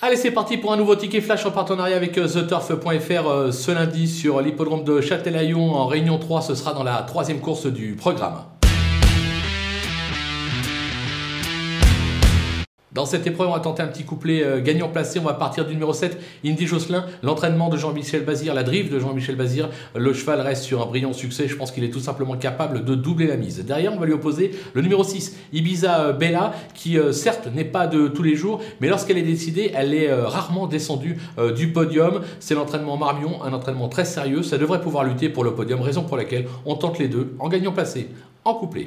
Allez, c'est parti pour un nouveau ticket flash en partenariat avec euh, TheTurf.fr euh, ce lundi sur l'hippodrome de Châtelaillon en Réunion 3. Ce sera dans la troisième course du programme. Dans cette épreuve, on va tenter un petit couplet euh, gagnant placé. On va partir du numéro 7, Indy Josselin. L'entraînement de Jean-Michel Bazir, la drive de Jean-Michel Bazir. Le cheval reste sur un brillant succès. Je pense qu'il est tout simplement capable de doubler la mise. Derrière, on va lui opposer le numéro 6, Ibiza euh, Bella, qui euh, certes n'est pas de tous les jours, mais lorsqu'elle est décidée, elle est rarement descendue du podium. C'est l'entraînement Marmion, un entraînement très sérieux. Ça devrait pouvoir lutter pour le podium, raison pour laquelle on tente les deux en gagnant placé, en couplet.